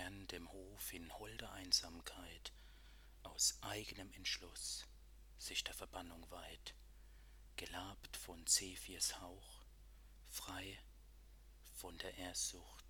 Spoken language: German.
fern dem Hof in holder Einsamkeit, aus eigenem Entschluss sich der Verbannung weiht, gelabt von Zephyrs Hauch, frei von der Ehrsucht.